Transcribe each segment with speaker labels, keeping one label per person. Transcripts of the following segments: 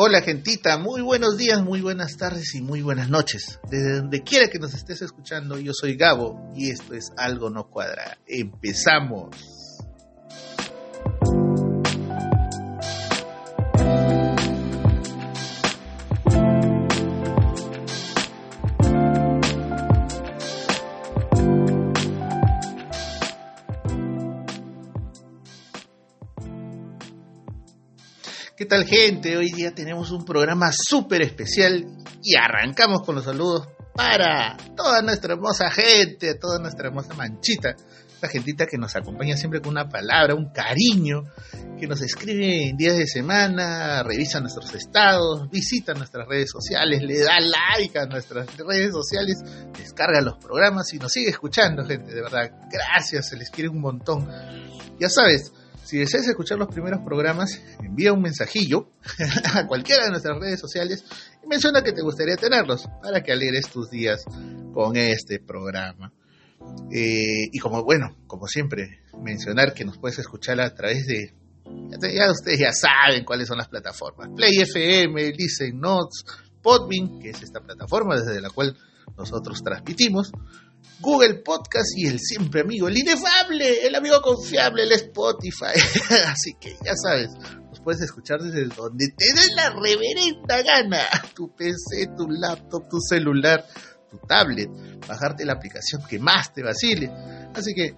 Speaker 1: Hola gentita, muy buenos días, muy buenas tardes y muy buenas noches. Desde donde quiera que nos estés escuchando, yo soy Gabo y esto es Algo No Cuadra. Empezamos. ¿Qué tal gente? Hoy día tenemos un programa súper especial y arrancamos con los saludos para toda nuestra hermosa gente, toda nuestra hermosa manchita, la gentita que nos acompaña siempre con una palabra, un cariño, que nos escribe en días de semana, revisa nuestros estados, visita nuestras redes sociales, le da like a nuestras redes sociales, descarga los programas y nos sigue escuchando, gente, de verdad, gracias, se les quiere un montón. Ya sabes, si deseas escuchar los primeros programas, envía un mensajillo a cualquiera de nuestras redes sociales y menciona que te gustaría tenerlos para que alegres tus días con este programa. Eh, y como bueno, como siempre, mencionar que nos puedes escuchar a través de, ya, ustedes ya saben cuáles son las plataformas, Play FM, Listen Notes, Podbean, que es esta plataforma desde la cual nosotros transmitimos, Google Podcast y el siempre amigo, el inefable, el amigo confiable, el Spotify. Así que ya sabes, nos puedes escuchar desde donde te dé la reverenda gana. Tu PC, tu laptop, tu celular, tu tablet, bajarte la aplicación que más te vacile. Así que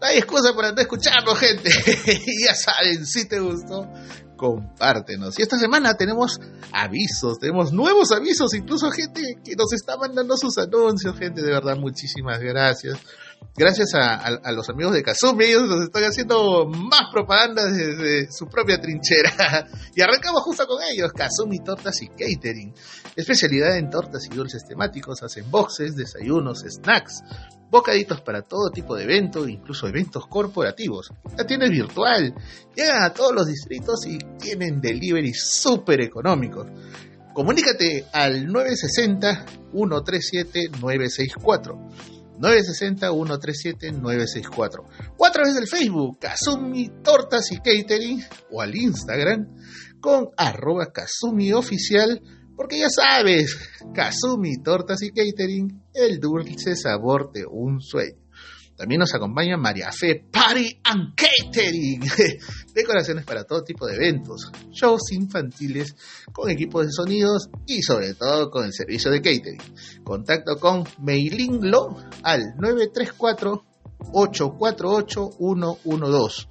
Speaker 1: no hay excusa para no escucharlo, gente. ya saben, si te gustó, compártenos. Y esta semana tenemos avisos, tenemos nuevos avisos, incluso gente que nos está mandando sus anuncios, gente, de verdad, muchísimas gracias. Gracias a, los amigos de Kazumi, ellos nos están haciendo más propaganda desde su propia trinchera. Y arrancamos justo con ellos, Kazumi Tortas y Catering. Especialidad en tortas y dulces temáticos, hacen boxes, desayunos, snacks, bocaditos para todo tipo de eventos, incluso eventos corporativos. La tienda virtual, llegan a todos los distritos y tienen delivery súper económicos. Comunícate al 960-137-964. 960-137-964. O a través del Facebook, Kazumi Tortas y Catering, o al Instagram con arroba Kazumi Oficial porque ya sabes, Kazumi Tortas y Catering, el dulce sabor de un sueño. También nos acompaña María Fe Party and Catering. Decoraciones para todo tipo de eventos, shows infantiles con equipos de sonidos y sobre todo con el servicio de catering. Contacto con Meilinglo al 934 848 112.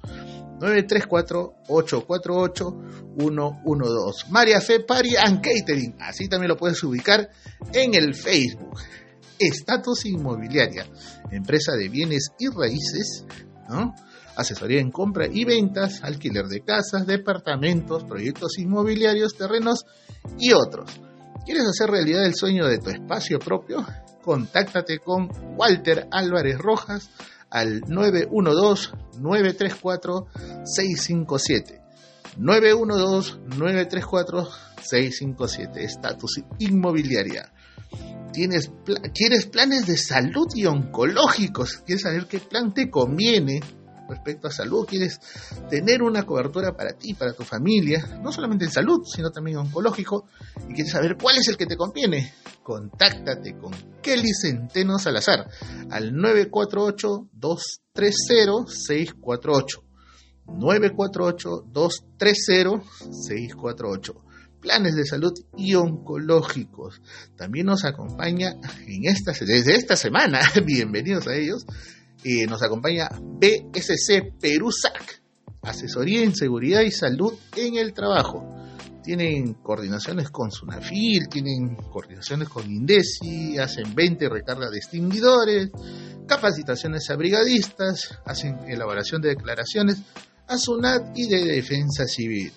Speaker 1: 934-848-112. María Fe Party and Catering. Así también lo puedes ubicar en el Facebook. Estatus Inmobiliaria, empresa de bienes y raíces, asesoría en compra y ventas, alquiler de casas, departamentos, proyectos inmobiliarios, terrenos y otros. ¿Quieres hacer realidad el sueño de tu espacio propio? Contáctate con Walter Álvarez Rojas al 912-934-657. 912-934-657. Estatus inmobiliaria. ¿Tienes ¿Quieres planes de salud y oncológicos? ¿Quieres saber qué plan te conviene? respecto a salud, quieres tener una cobertura para ti, para tu familia, no solamente en salud, sino también oncológico, y quieres saber cuál es el que te conviene, contáctate con Kelly Centeno Salazar al 948-230-648. 948-230-648 planes de salud y oncológicos. También nos acompaña en esta, desde esta semana, bienvenidos a ellos, nos acompaña BSC Perusac, asesoría en seguridad y salud en el trabajo. Tienen coordinaciones con Sunafil, tienen coordinaciones con Indesi, hacen 20 recargas de extinguidores, capacitaciones a brigadistas, hacen elaboración de declaraciones a SUNAT y de defensa civil.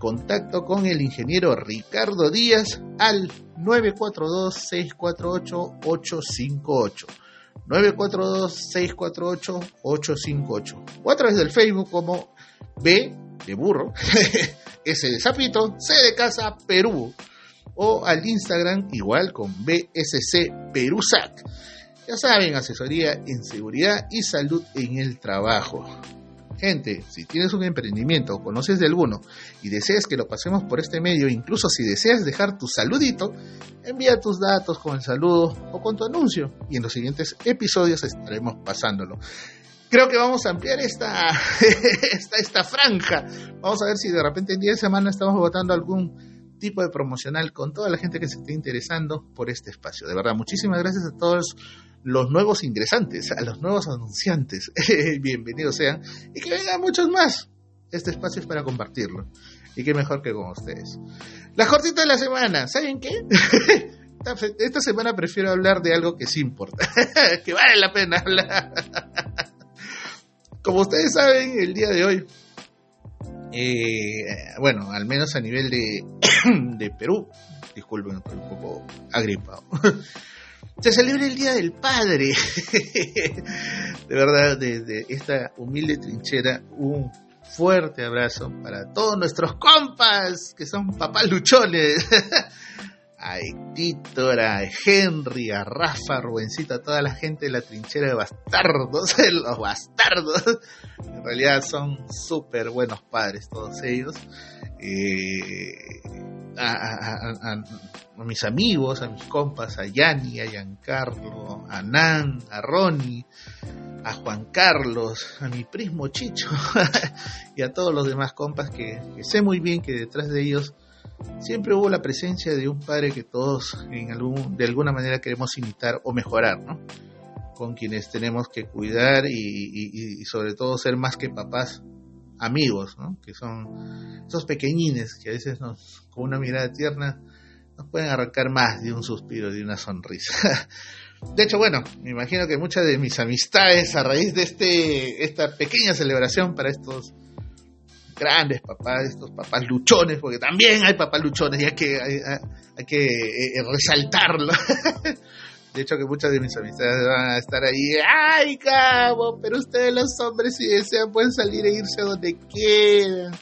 Speaker 1: Contacto con el ingeniero Ricardo Díaz al 942-648-858. 942-648-858 o a través del Facebook como B de burro, S de Zapito, C de Casa Perú o al Instagram igual con BSC Perusac. Ya saben, asesoría en seguridad y salud en el trabajo. Gente, si tienes un emprendimiento o conoces de alguno y deseas que lo pasemos por este medio, incluso si deseas dejar tu saludito, envía tus datos con el saludo o con tu anuncio y en los siguientes episodios estaremos pasándolo. Creo que vamos a ampliar esta, esta, esta franja. Vamos a ver si de repente en día de semana estamos votando algún tipo de promocional con toda la gente que se esté interesando por este espacio. De verdad, muchísimas gracias a todos los nuevos ingresantes, a los nuevos anunciantes. Bienvenidos sean y que vengan muchos más. Este espacio es para compartirlo. Y qué mejor que con ustedes. La cortita de la semana, ¿saben qué? Esta semana prefiero hablar de algo que sí importa, que vale la pena hablar. Como ustedes saben, el día de hoy, eh, bueno, al menos a nivel de, de Perú, disculpen, estoy un poco agripado se celebra el Día del Padre. de verdad, desde esta humilde trinchera, un fuerte abrazo para todos nuestros compas que son papás luchones. a Héctor, a Henry, a Rafa, a Rubencito, a toda la gente de la trinchera de bastardos, los bastardos. En realidad son súper buenos padres todos ellos. Eh, a, mis amigos, a mis compas, a Yanni, a Giancarlo, a Nan, a Ronnie, a Juan Carlos, a mi primo Chicho y a todos los demás compas que, sé muy bien que detrás de ellos siempre hubo la presencia de un padre que todos en algún, de alguna manera queremos imitar o mejorar, ¿no? Con quienes tenemos que cuidar y sobre todo ser más que papás, amigos, ¿no? que son esos pequeñines que a veces con una mirada tierna nos pueden arrancar más de un suspiro, de una sonrisa. De hecho, bueno, me imagino que muchas de mis amistades a raíz de este, esta pequeña celebración para estos grandes papás, estos papás luchones, porque también hay papás luchones y hay que, hay, que eh, eh, resaltarlo. De hecho, que muchas de mis amistades van a estar ahí. ¡Ay, cabo! Pero ustedes, los hombres, si desean, pueden salir e irse a donde quieran.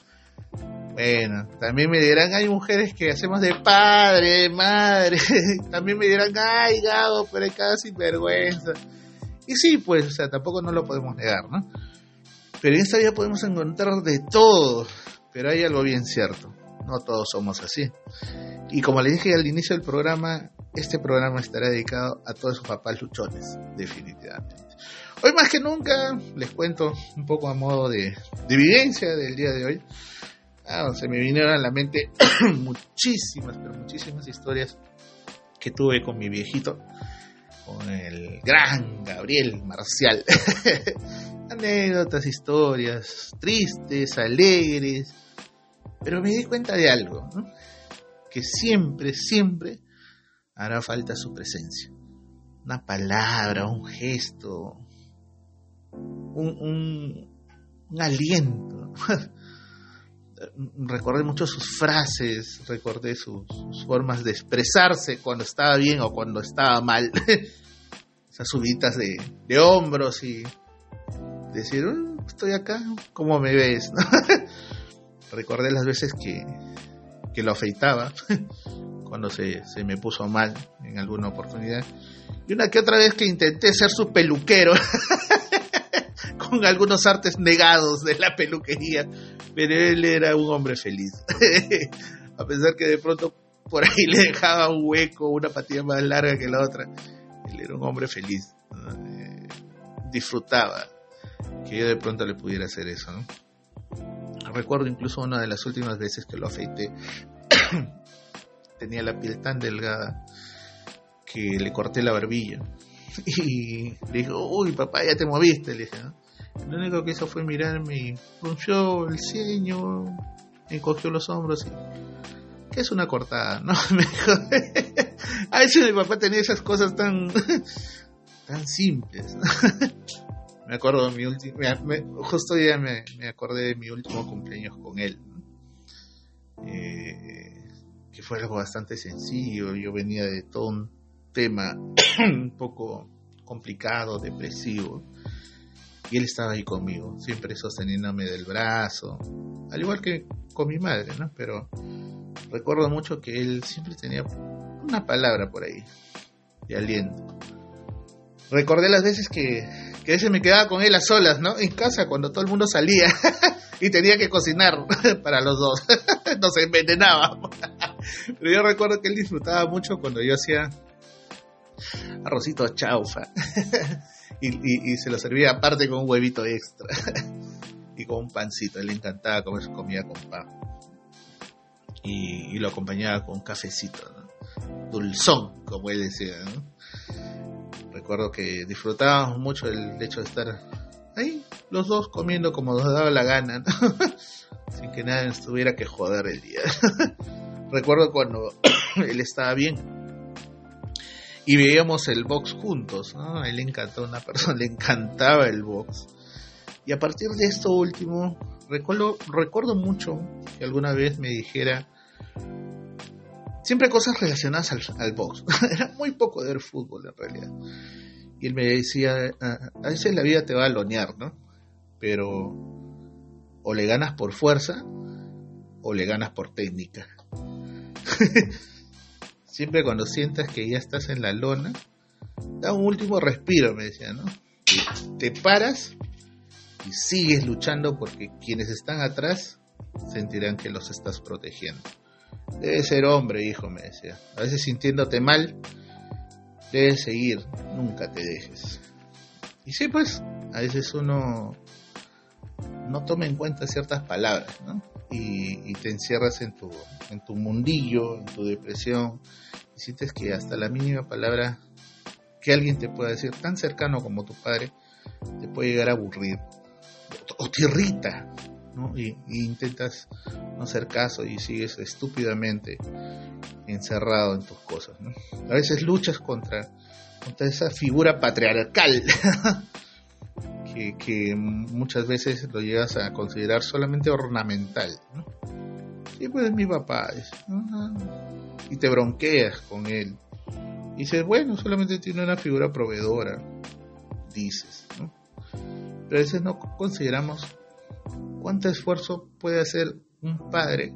Speaker 1: Bueno, también me dirán, hay mujeres que hacemos de padre, de madre. también me dirán, ay, Gabo, pero hay cada sinvergüenza. Y sí, pues, o sea, tampoco no lo podemos negar, ¿no? Pero en esta vida podemos encontrar de todo. Pero hay algo bien cierto. No todos somos así. Y como le dije al inicio del programa, este programa estará dedicado a todos esos papás luchones, definitivamente. Hoy más que nunca les cuento un poco a modo de, de del día de hoy. Ah, se me vinieron a la mente muchísimas, pero muchísimas historias que tuve con mi viejito, con el gran Gabriel Marcial. Anécdotas, historias, tristes, alegres, pero me di cuenta de algo, que siempre, siempre hará falta su presencia. Una palabra, un gesto, un, aliento. recordé mucho sus frases, recordé sus, formas de expresarse cuando estaba bien o cuando estaba mal. Esas subidas de, de hombros y decir, mm, estoy acá, ¿cómo me ves? recordé las veces que, que lo afeitaba cuando se, se, me puso mal en alguna oportunidad. Y una que otra vez que intenté ser su peluquero con algunos artes negados de la peluquería, pero él era un hombre feliz. A pesar que de pronto por ahí le dejaba un hueco, una patilla más larga que la otra, él era un hombre feliz. Eh, disfrutaba que yo de pronto le pudiera hacer eso. Recuerdo incluso una de las últimas veces que lo afeité tenía la piel tan delgada que le corté la barbilla. Y le dijo, uy, papá, ya te moviste, le dije, Lo único que hizo fue mirarme y frunció el ceño, me cogió los hombros y... ¿Qué es una cortada? No, me dijo... A veces mi papá tenía esas cosas tan... tan simples. Me acuerdo de mi último... Justo ya me, me, acordé de mi último cumpleaños con él. Eh, que fue algo bastante sencillo. Yo venía de todo un tema un poco complicado, depresivo. Y él estaba ahí conmigo, siempre sosteniéndome del brazo, al igual que con mi madre, ¿no? Pero recuerdo mucho que él siempre tenía una palabra por ahí, de aliento. Recordé las veces que, que a veces me quedaba con él a solas, ¿no? En casa cuando todo el mundo salía y tenía que cocinar para los dos. Nos envenenaba. Pero yo recuerdo que él disfrutaba mucho cuando yo hacía arrocito chaufa y, y, se lo servía aparte con un huevito extra y con un pancito. Él le encantaba comer su comida con pan y, lo acompañaba con un cafecito, dulzón, como él decía. Recuerdo que disfrutábamos mucho el hecho de estar ahí, los dos comiendo como nos daba la gana, sin que nadie nos que joder el día. Recuerdo cuando él estaba bien y veíamos el box juntos, A él le encantó una persona, le encantaba el box. Y a partir de esto último, recuerdo, recuerdo mucho que alguna vez me dijera, siempre cosas relacionadas al, box. Era muy poco de ver fútbol en realidad. Y él me decía, ah, a veces la vida te va a lonear, ¿no? Pero o le ganas por fuerza o le ganas por técnica. siempre cuando sientas que ya estás en la lona, da un último respiro, me decía, ¿no? te paras y sigues luchando porque quienes están atrás sentirán que los estás protegiendo. Debes ser hombre, hijo, me decía. A veces sintiéndote mal, debes seguir, nunca te dejes. Y sí, pues, a veces uno no toma en cuenta ciertas palabras, ¿no? Y, te encierras en tu, en tu mundillo, en tu depresión, y sientes que hasta la mínima palabra que alguien te pueda decir, tan cercano como tu padre, te puede llegar a aburrir o te irrita, y, intentas no hacer caso y sigues estúpidamente encerrado en tus cosas. A veces luchas contra, contra esa figura patriarcal que, muchas veces lo llegas a considerar solamente ornamental. ¿no? Sí, pues es mi papá. y te bronqueas con él. Y dices, bueno, solamente tiene una figura proveedora, dices. ¿no? Pero a veces no consideramos cuánto esfuerzo puede hacer un padre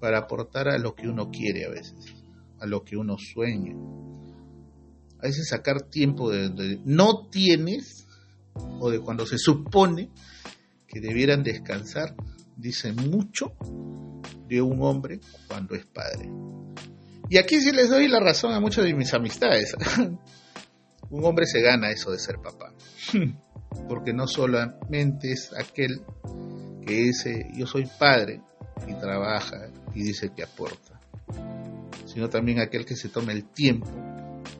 Speaker 1: para aportar a lo que uno quiere a veces, a lo que uno sueña. A veces sacar tiempo de donde no tienes o de cuando se supone que debieran descansar, dice mucho de un hombre cuando es padre. Y aquí sí les doy la razón a muchas de mis amistades. Un hombre se gana eso de ser papá. Porque no solamente es aquel que dice yo soy padre y trabaja y dice que aporta, sino también aquel que se toma el tiempo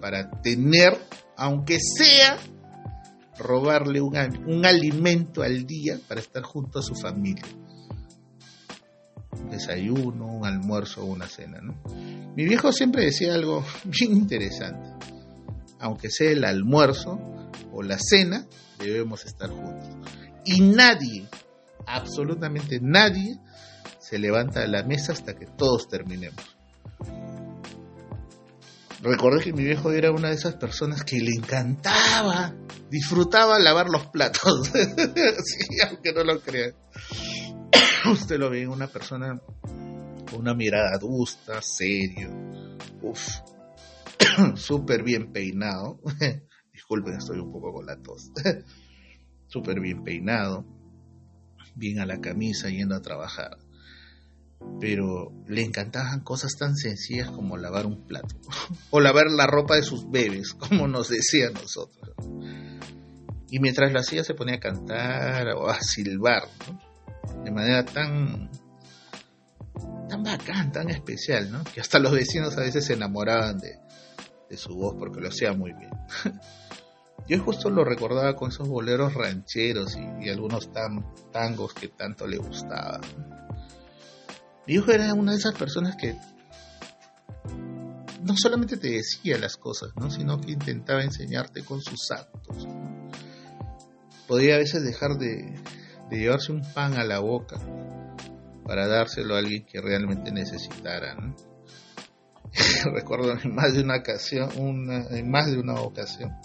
Speaker 1: para tener, aunque sea robarle un, alimento al día para estar junto a su familia. Un desayuno, un almuerzo una cena. Mi viejo siempre decía algo bien interesante. Aunque sea el almuerzo o la cena, debemos estar juntos. Y nadie absolutamente nadie se levanta de la mesa hasta que todos terminemos. Recordé que mi viejo era una de esas personas que le encantaba, disfrutaba lavar los platos. sí, aunque no lo crean. Usted lo ve una persona con una mirada adusta, serio, uff, súper bien peinado. Disculpen, estoy un poco con la tos. súper bien peinado, bien a la camisa yendo a trabajar. Pero le encantaban cosas tan sencillas como lavar un plato o lavar la ropa de sus bebés, como nos decía nosotros. Y mientras lo hacía se ponía a cantar o a silbar, de manera tan tan bacán, tan especial, ¿no? que hasta los vecinos a veces se enamoraban de, de su voz porque lo hacía muy bien. Yo justo lo recordaba con esos boleros rancheros y, algunos tangos que tanto le gustaban. Mi hijo era una de esas personas que no solamente te decía las cosas, ¿no? sino que intentaba enseñarte con sus actos. Podía a veces dejar de, llevarse un pan a la boca para dárselo a alguien que realmente necesitara. Recuerdo en más de una ocasión, en más de una ocasión,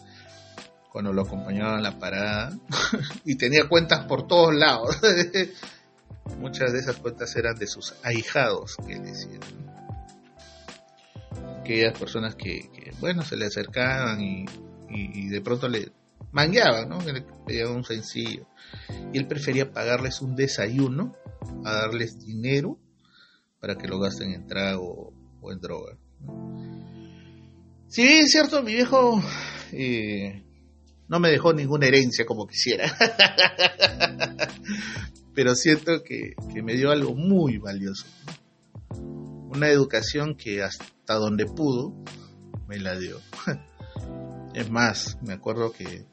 Speaker 1: cuando lo acompañaba en la parada y tenía cuentas por todos lados. Muchas de esas cuentas eran de sus ahijados, que decían. Aquellas personas que, bueno, se le acercaban y, de pronto le, mangueaban, ¿no? Le pedían un sencillo. Y él prefería pagarles un desayuno a darles dinero para que lo gasten en trago o en droga. Si bien es cierto, mi viejo no me dejó ninguna herencia como quisiera, pero siento que, que me dio algo muy valioso. Una educación que hasta donde pudo me la dio. Es más, me acuerdo que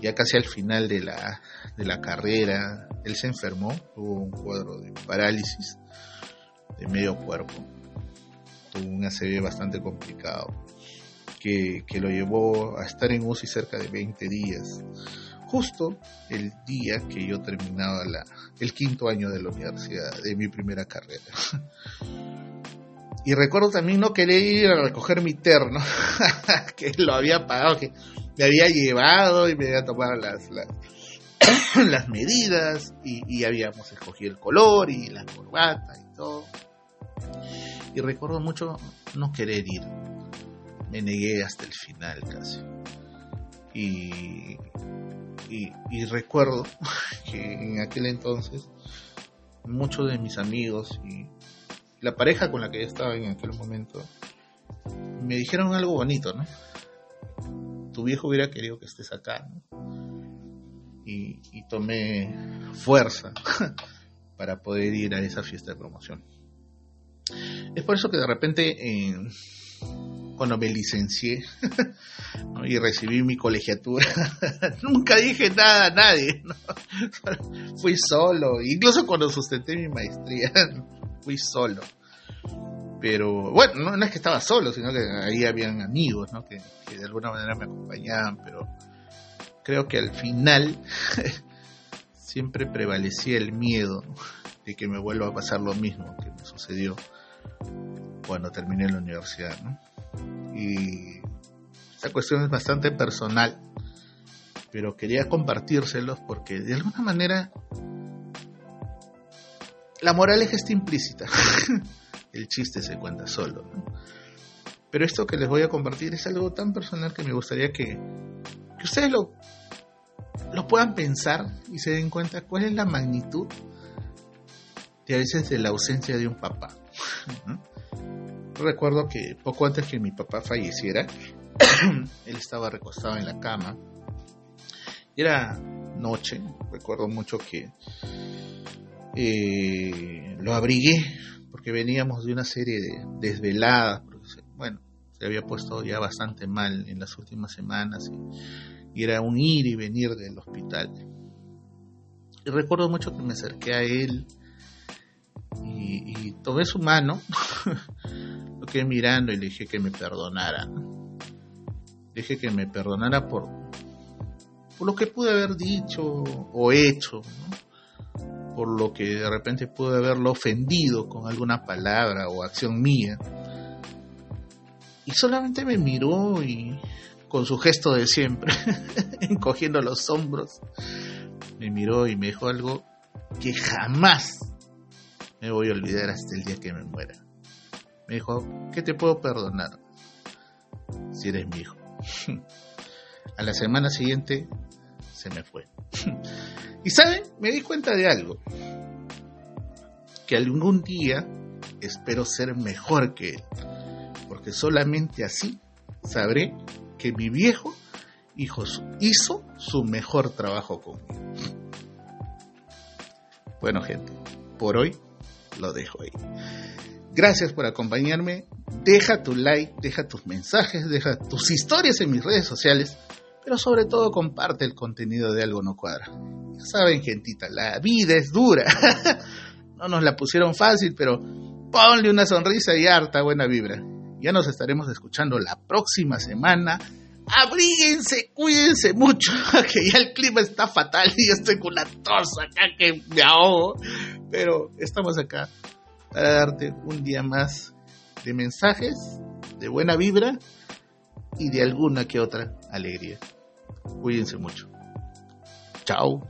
Speaker 1: ya casi al final de la, de la carrera, él se enfermó, tuvo un cuadro de parálisis de medio cuerpo, tuvo un ACV bastante complicado, que, que lo llevó a estar en UCI cerca de 20 días, justo el día que yo terminaba la, el quinto año de la universidad, de mi primera carrera. Y recuerdo también no querer ir a recoger mi terno, que lo había pagado, que me había llevado y me había tomado las, las, las medidas y, y, habíamos escogido el color y la corbata y todo. Y recuerdo mucho no querer ir. Me negué hasta el final casi. Y, recuerdo que en aquel entonces muchos de mis amigos y la pareja con la que yo estaba en aquel momento me dijeron algo bonito, ¿no? Tu viejo hubiera querido que estés acá, y, tomé fuerza para poder ir a esa fiesta de promoción. Es por eso que de repente, eh, cuando me licencié y recibí mi colegiatura, nunca dije nada a nadie. ¿no? Fui solo, incluso cuando sustenté mi maestría, fui solo. Pero bueno, no, es que estaba solo, sino que ahí habían amigos ¿no? que de alguna manera me acompañaban, pero creo que al final siempre prevalecía el miedo de que me vuelva a pasar lo mismo que me sucedió cuando terminé la universidad. Y esta cuestión es bastante personal, pero quería compartírselos porque de alguna manera la moraleja está implícita. el chiste se cuenta solo. Pero esto que les voy a compartir es algo tan personal que me gustaría que, que ustedes lo, lo puedan pensar y se den cuenta cuál es la magnitud de a veces de la ausencia de un papá. Recuerdo que poco antes que mi papá falleciera, él estaba recostado en la cama. Era noche, recuerdo mucho que eh, lo abrigué porque veníamos de una serie de desveladas, bueno, se había puesto ya bastante mal en las últimas semanas y, y era un ir y venir del hospital. Y recuerdo mucho que me acerqué a él tomé su mano, lo quedé mirando y le dije que me perdonara. Le dije que me perdonara por, por lo que pude haber dicho o hecho, ¿no? por lo que de repente pude haberlo ofendido con alguna palabra o acción mía. Y solamente me miró y con su gesto de siempre, encogiendo los hombros, me miró y me dijo algo que jamás me voy a olvidar hasta el día que me muera. Me dijo, ¿qué te puedo perdonar si eres mi hijo? a la semana siguiente se me fue. y saben, me di cuenta de algo. Que algún día espero ser mejor que él. Porque solamente así sabré que mi viejo hijo hizo su mejor trabajo conmigo. Bueno gente, por hoy lo dejo ahí. Gracias por acompañarme. Deja tu like, deja tus mensajes, deja tus historias en mis redes sociales pero sobre todo comparte el contenido de Algo No Cuadra. Ya saben, gentita, la vida es dura. no nos la pusieron fácil, pero ponle una sonrisa y harta buena vibra. Ya nos estaremos escuchando la próxima semana. Abríguense, cuídense mucho, que ya el clima está fatal y yo estoy con la tos acá que me ahogo. Pero estamos acá para darte un día más de mensajes, de buena vibra y de alguna que otra alegría. Cuídense mucho. Chao.